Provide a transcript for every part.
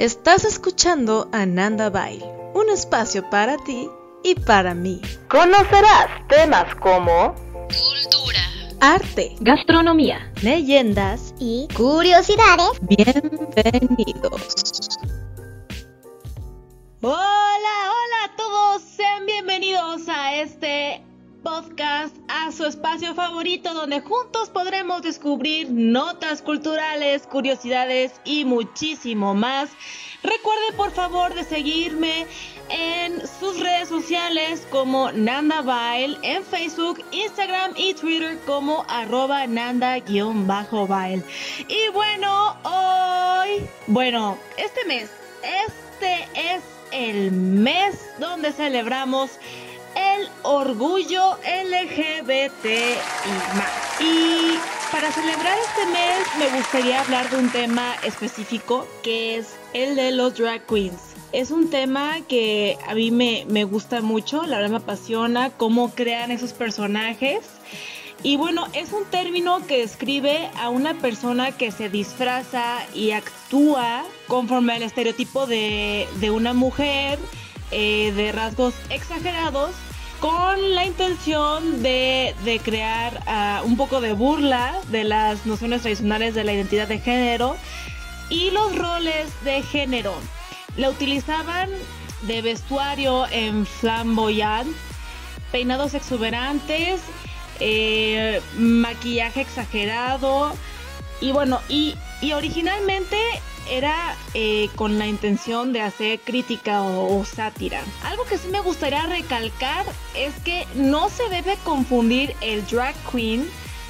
Estás escuchando a Nanda Bail, un espacio para ti y para mí. Conocerás temas como cultura, arte, gastronomía, leyendas y curiosidades. Bienvenidos. Hola, hola a todos, sean bienvenidos a este podcast, a su espacio favorito donde juntos podremos descubrir notas culturales, curiosidades y muchísimo más. Recuerde por favor de seguirme en sus redes sociales como Nanda Bail, en Facebook, Instagram y Twitter como arroba Nanda-Bail. Y bueno, hoy, bueno, este mes, este es el mes donde celebramos orgullo LGBT y más. Y para celebrar este mes me gustaría hablar de un tema específico que es el de los drag queens. Es un tema que a mí me, me gusta mucho, la verdad me apasiona cómo crean esos personajes. Y bueno, es un término que describe a una persona que se disfraza y actúa conforme al estereotipo de, de una mujer eh, de rasgos exagerados con la intención de, crear ah, un poco de burla de las nociones tradicionales de la identidad de género y los roles de género. La utilizaban de vestuario en flamboyant, peinados exuberantes, eh, maquillaje exagerado y bueno, y, y originalmente era eh, con la intención de hacer crítica o, sátira. Algo que sí me gustaría recalcar es que no se debe confundir el drag queen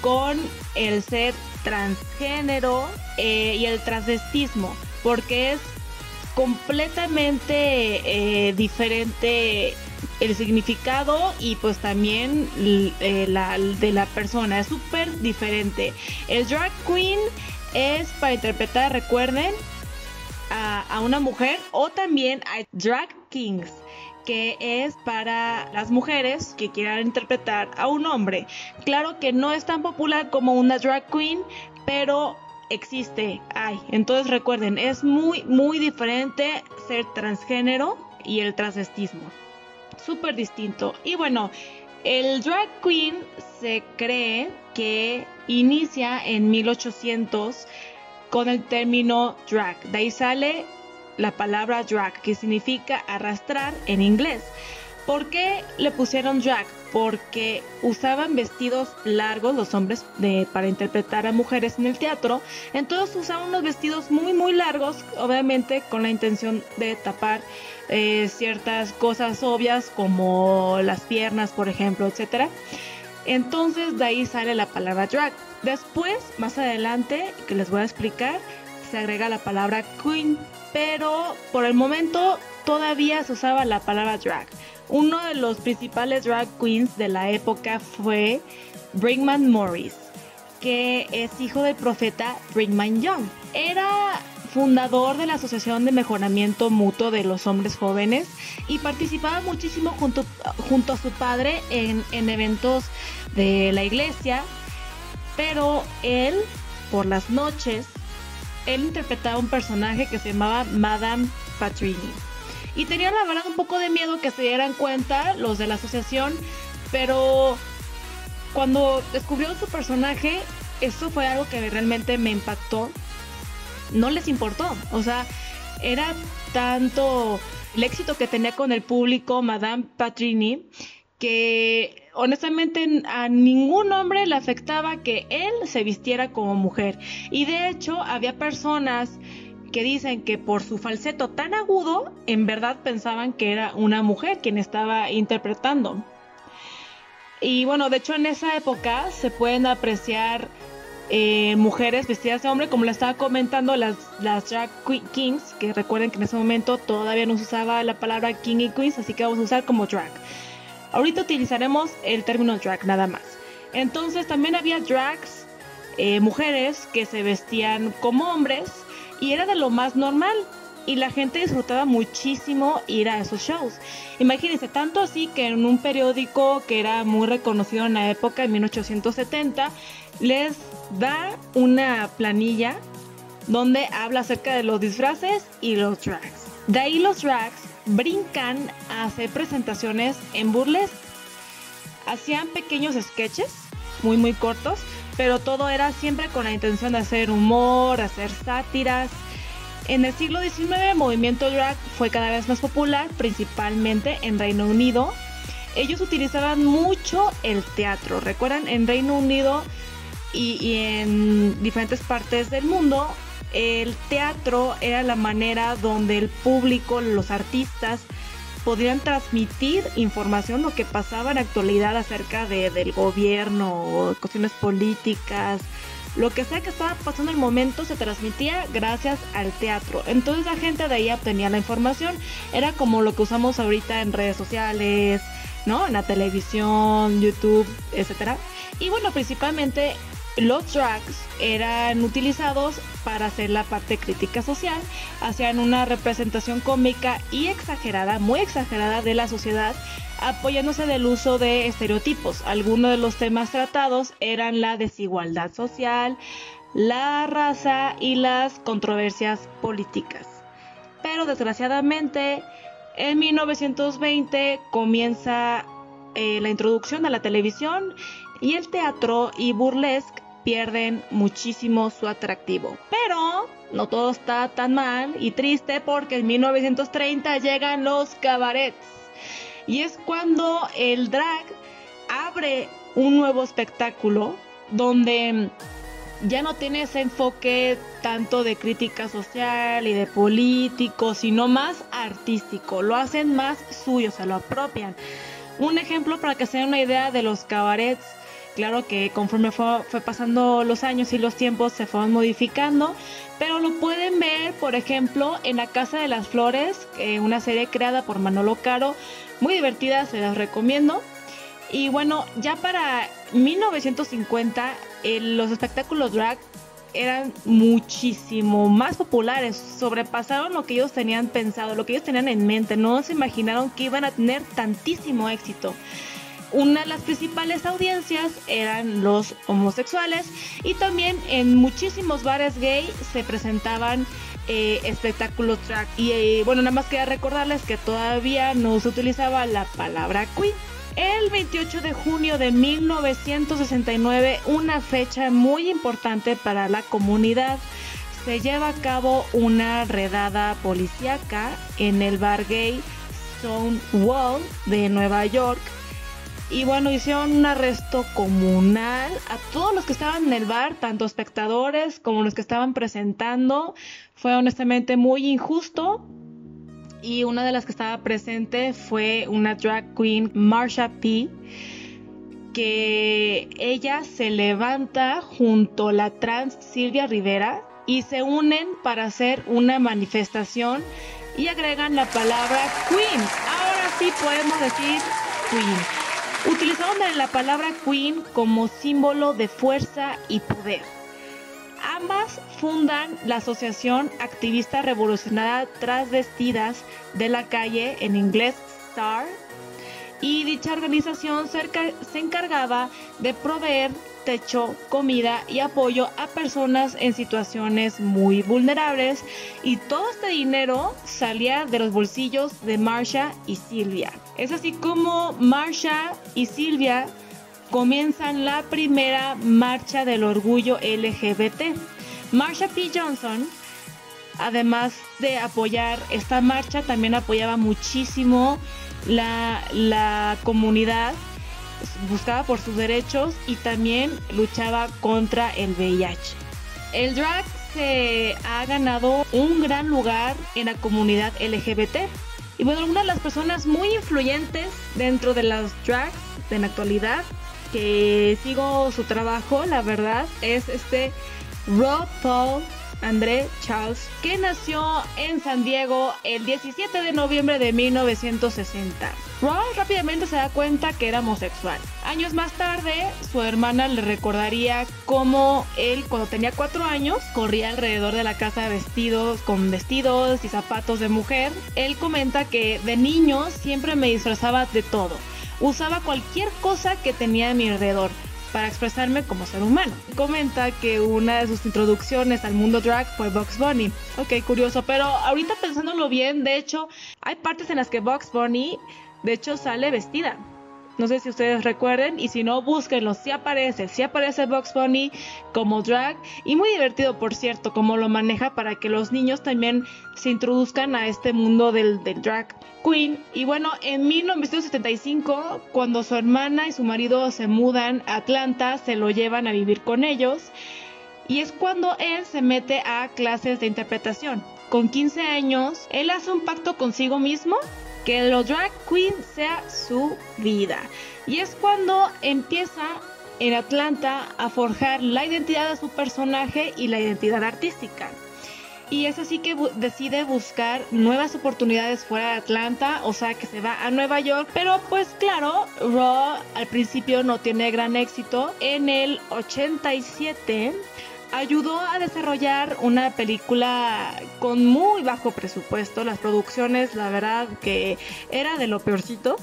con el ser transgénero eh, y el transvestismo, porque es completamente eh, diferente el significado y pues también la, de la persona es súper diferente. El drag queen es para interpretar, recuerden, a, una mujer o también a drag kings que es para las mujeres que quieran interpretar a un hombre. Claro que no es tan popular como una drag queen, pero existe, hay. Entonces recuerden, es muy, muy diferente ser transgénero y el transvestismo. Súper distinto. Y bueno, el drag queen se cree que inicia en 1800 con el término drag. De ahí sale la palabra drag, que significa arrastrar en inglés. ¿Por qué le pusieron drag? Porque usaban vestidos largos los hombres de, para interpretar a mujeres en el teatro. Entonces usaban unos vestidos muy muy largos, obviamente con la intención de tapar eh, ciertas cosas obvias como las piernas, por ejemplo, etcétera. Entonces de ahí sale la palabra drag. Después, más adelante, que les voy a explicar, se agrega la palabra queen, pero por el momento todavía se usaba la palabra drag. Uno de los principales drag queens de la época fue Brinkman Morris, que es hijo del profeta Brinkman Young. Era fundador de la Asociación de Mejoramiento Mutuo de los Hombres Jóvenes y participaba muchísimo junto, junto a su padre en, en eventos de la iglesia, pero él, por las noches, él interpretaba un personaje que se llamaba Madame Patrini. Y tenía la verdad un poco de miedo que se dieran cuenta los de la asociación, pero cuando descubrió su personaje, eso fue algo que realmente me impactó no les importó. O sea, era tanto el éxito que tenía con el público Madame Patrini que honestamente a ningún hombre le afectaba que él se vistiera como mujer. Y de hecho había personas que dicen que por su falseto tan agudo, en verdad pensaban que era una mujer quien estaba interpretando. Y bueno, de hecho en esa época se pueden apreciar eh, mujeres vestidas de hombre, como le estaba comentando, las, las drag kings, que recuerden que en ese momento todavía no se usaba la palabra king y queens, así que vamos a usar como drag. Ahorita utilizaremos el término drag nada más. Entonces también había drags, eh, mujeres que se vestían como hombres y era de lo más normal y la gente disfrutaba muchísimo ir a esos shows. Imagínense, tanto así que en un periódico que era muy reconocido en la época, en 1870, les da una planilla donde habla acerca de los disfraces y los drags. De ahí los drags brincan a hacer presentaciones en burlesque. Hacían pequeños sketches, muy muy cortos, pero todo era siempre con la intención de hacer humor, hacer sátiras. En el siglo XIX el movimiento drag fue cada vez más popular, principalmente en Reino Unido. Ellos utilizaban mucho el teatro. Recuerdan, en Reino Unido y, y en diferentes partes del mundo, el teatro era la manera donde el público, los artistas, podrían transmitir información, lo que pasaba en actualidad acerca de, del gobierno, cuestiones políticas, lo que sea que estaba pasando en el momento se transmitía gracias al teatro. Entonces la gente de ahí obtenía la información. Era como lo que usamos ahorita en redes sociales, ¿no? En la televisión, YouTube, etcétera. Y bueno, principalmente los drags eran utilizados para hacer la parte crítica social, hacían una representación cómica y exagerada, muy exagerada de la sociedad, apoyándose del uso de estereotipos. Algunos de los temas tratados eran la desigualdad social, la raza y las controversias políticas. Pero desgraciadamente, en 1920 comienza eh, la introducción a la televisión y el teatro y burlesque pierden muchísimo su atractivo. Pero no todo está tan mal y triste porque en 1930 llegan los cabarets. Y es cuando el drag abre un nuevo espectáculo donde ya no tiene ese enfoque tanto de crítica social y de político, sino más artístico. Lo hacen más suyo, se lo apropian. Un ejemplo para que se den una idea de los cabarets Claro que conforme fue, pasando los años y los tiempos se fueron modificando, pero lo pueden ver, por ejemplo, en La Casa de las Flores, una serie creada por Manolo Caro, muy divertida, se las recomiendo. Y bueno, ya para 1950 los espectáculos drag eran muchísimo más populares, sobrepasaron lo que ellos tenían pensado, lo que ellos tenían en mente, no se imaginaron que iban a tener tantísimo éxito. Una de las principales audiencias eran los homosexuales y también en muchísimos bares gay se presentaban eh, espectáculos drag. Y eh, bueno, nada más quería recordarles que todavía no se utilizaba la palabra queen. El 28 de junio de 1969, una fecha muy importante para la comunidad, se lleva a cabo una redada policíaca en el bar gay Stonewall de Nueva York y bueno, hicieron un arresto comunal a todos los que estaban en el bar, tanto espectadores como los que estaban presentando. Fue honestamente muy injusto. Y una de las que estaba presente fue una drag queen, Marsha P., que ella se levanta junto a la trans Silvia Rivera y se unen para hacer una manifestación y agregan la palabra queen. Ahora sí podemos decir queen utilizaron la palabra Queen como símbolo de fuerza y poder. Ambas fundan la Asociación Activista Revolucionaria Transvestidas de la Calle, en inglés STAR, y dicha organización se encargaba de proveer techo, comida y apoyo a personas en situaciones muy vulnerables y todo este dinero salía de los bolsillos de Marsha y Silvia. Es así como Marsha y Silvia comienzan la primera marcha del orgullo LGBT. Marsha P. Johnson, además de apoyar esta marcha, también apoyaba muchísimo la, la comunidad buscaba por sus derechos y también luchaba contra el VIH. El drag se ha ganado un gran lugar en la comunidad LGBT. Y bueno, una de las personas muy influyentes dentro de las drags de la actualidad, que sigo su trabajo, la verdad, es este Rob Paul André Charles, que nació en San Diego el 17 de noviembre de 1960. Ross rápidamente se da cuenta que era homosexual. Años más tarde, su hermana le recordaría cómo él, cuando tenía cuatro años, corría alrededor de la casa vestidos, con vestidos y zapatos de mujer. Él comenta que de niño siempre me disfrazaba de todo. Usaba cualquier cosa que tenía a mi alrededor para expresarme como ser humano. Comenta que una de sus introducciones al mundo drag fue Box Bunny. Ok, curioso, pero ahorita pensándolo bien, de hecho, hay partes en las que Box Bunny, de hecho, sale vestida. No sé si ustedes recuerden y si no, búsquenlo. Si aparece, si aparece Box Bunny como drag y muy divertido, por cierto, como lo maneja para que los niños también se introduzcan a este mundo del, del drag queen. Y bueno, en 1975, cuando su hermana y su marido se mudan a Atlanta, se lo llevan a vivir con ellos. Y es cuando él se mete a clases de interpretación. Con 15 años, él hace un pacto consigo mismo que lo drag queen sea su vida. Y es cuando empieza en Atlanta a forjar la identidad de su personaje y la identidad artística. Y es así que decide buscar nuevas oportunidades fuera de Atlanta, o sea que se va a Nueva York. Pero pues claro, Raw al principio no tiene gran éxito. En el 87 ayudó a desarrollar una película con muy bajo presupuesto. Las producciones, la verdad, que era de lo peorcito.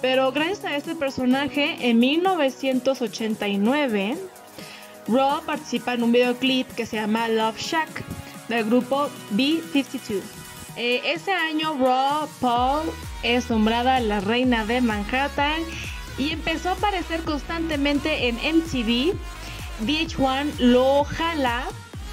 Pero gracias a este personaje, en 1989, Raw participa en un videoclip que se llama Love Shack del grupo B52. Eh, ese año, Raw Paul es nombrada la reina de Manhattan y empezó a aparecer constantemente en MTV VH1 lo jala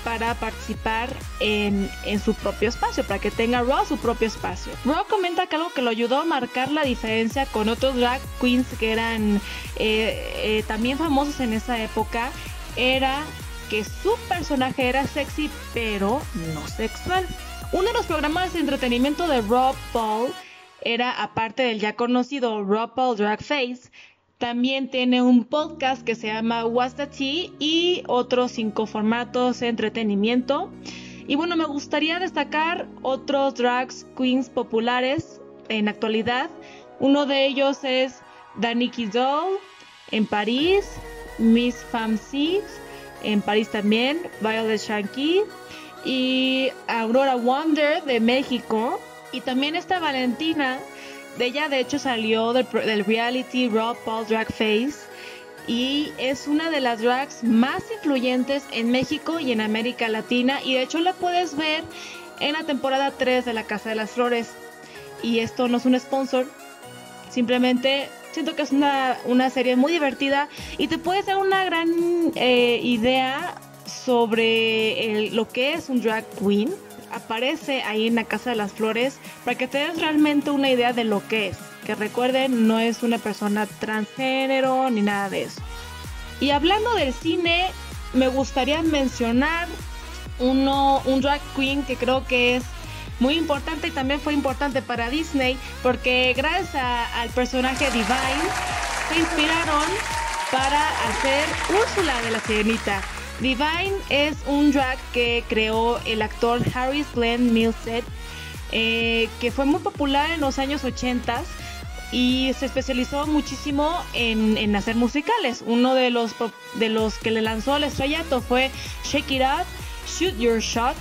para participar en, su propio espacio, para que tenga Raw su propio espacio. Raw comenta que algo que lo ayudó a marcar la diferencia con otros drag queens que eran eh, eh, también famosos en esa época era que su personaje era sexy pero no sexual. Uno de los programas de entretenimiento de Raw Paul era, aparte del ya conocido Raw Paul Drag Face, también tiene un podcast que se llama What's the Tea y otros cinco formatos de entretenimiento. Y bueno, me gustaría destacar otros drag queens populares en actualidad. Uno de ellos es Daniki Doll en París, Miss Fam Six en París también, Violet Shanky y Aurora Wonder de México. Y también está Valentina ella de hecho salió del, reality Raw Paul Drag Face y es una de las drags más influyentes en México y en América Latina y de hecho la puedes ver en la temporada 3 de La Casa de las Flores. Y esto no es un sponsor, simplemente siento que es una, serie muy divertida y te puede dar una gran eh, idea sobre lo que es un drag queen aparece ahí en la Casa de las Flores para que te des realmente una idea de lo que es. Que recuerden, no es una persona transgénero ni nada de eso. Y hablando del cine, me gustaría mencionar uno, un drag queen que creo que es muy importante y también fue importante para Disney porque gracias al personaje Divine se inspiraron para hacer Úrsula de la Sirenita. Divine es un drag que creó el actor Harris Glenn Milstead, eh, que fue muy popular en los años 80 y se especializó muchísimo en, hacer musicales. Uno de los, de los que le lanzó al estrellato fue Shake It Up, Shoot Your Shot,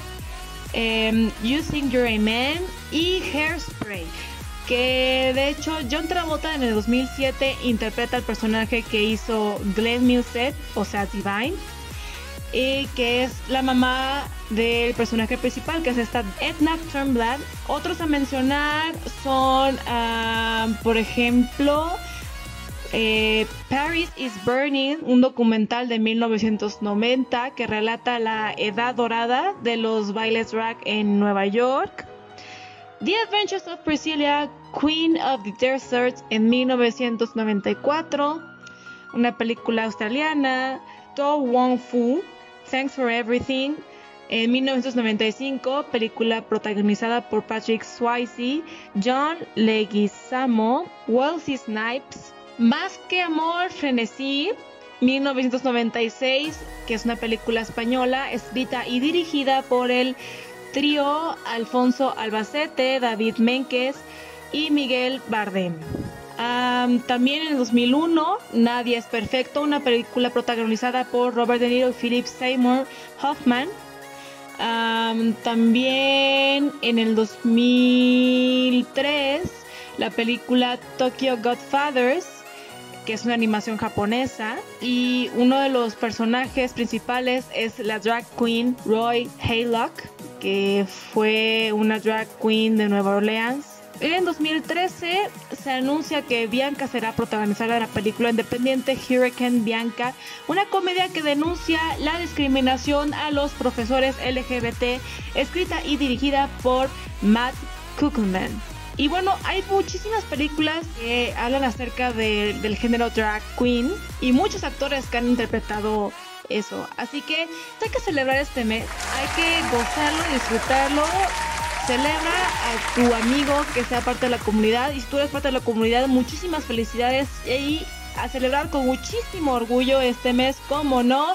um, You Think You're a Man y Hairspray que de hecho John Travolta en el 2007 interpreta el personaje que hizo Glenn Milstead, o sea Divine y que es la mamá del personaje principal, que es esta Edna Turnblad. Otros a mencionar son, ah, por ejemplo, eh, Paris is Burning, un documental de 1990 que relata la edad dorada de los bailes drag en Nueva York. The Adventures of Priscilla, Queen of the Desert en 1994, una película australiana. To Wong Fu, Thanks for Everything en 1995, película protagonizada por Patrick Swayze, John Leguizamo, Wesley Snipes, Más que Amor, Frenesí, 1996, que es una película española escrita y dirigida por el trío Alfonso Albacete, David Menques y Miguel Bardem también en 2001, Nadie es Perfecto, una película protagonizada por Robert De Niro y Philip Seymour Hoffman. también en el 2003, la película Tokyo Godfathers, que es una animación japonesa. Y uno de los personajes principales es la drag queen Roy Haylock, que fue una drag queen de Nueva Orleans. En 2013 se anuncia que Bianca será protagonizada de la película independiente Hurricane Bianca, una comedia que denuncia la discriminación a los profesores LGBT, escrita y dirigida por Matt Kuckelman. Y bueno, hay muchísimas películas que hablan acerca del género drag queen y muchos actores que han interpretado eso. Así que hay que celebrar este mes, hay que gozarlo, disfrutarlo. Celebra a tu amigo que sea parte de la comunidad y si tú eres parte de la comunidad, muchísimas felicidades y a celebrar con muchísimo orgullo este mes, como no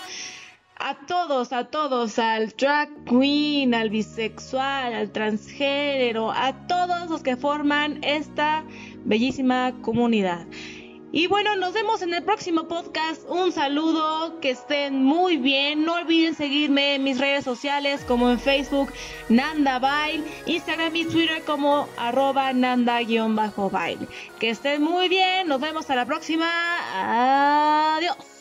a todos, a todos, al drag queen, al bisexual, al transgénero, a todos los que forman esta bellísima comunidad. Y bueno, nos vemos en el próximo podcast. Un saludo, que estén muy bien. No olviden seguirme en mis redes sociales como en Facebook Nanda Bail, Instagram y Twitter como arroba Nanda-Bail. Que estén muy bien. Nos vemos a la próxima. Adiós.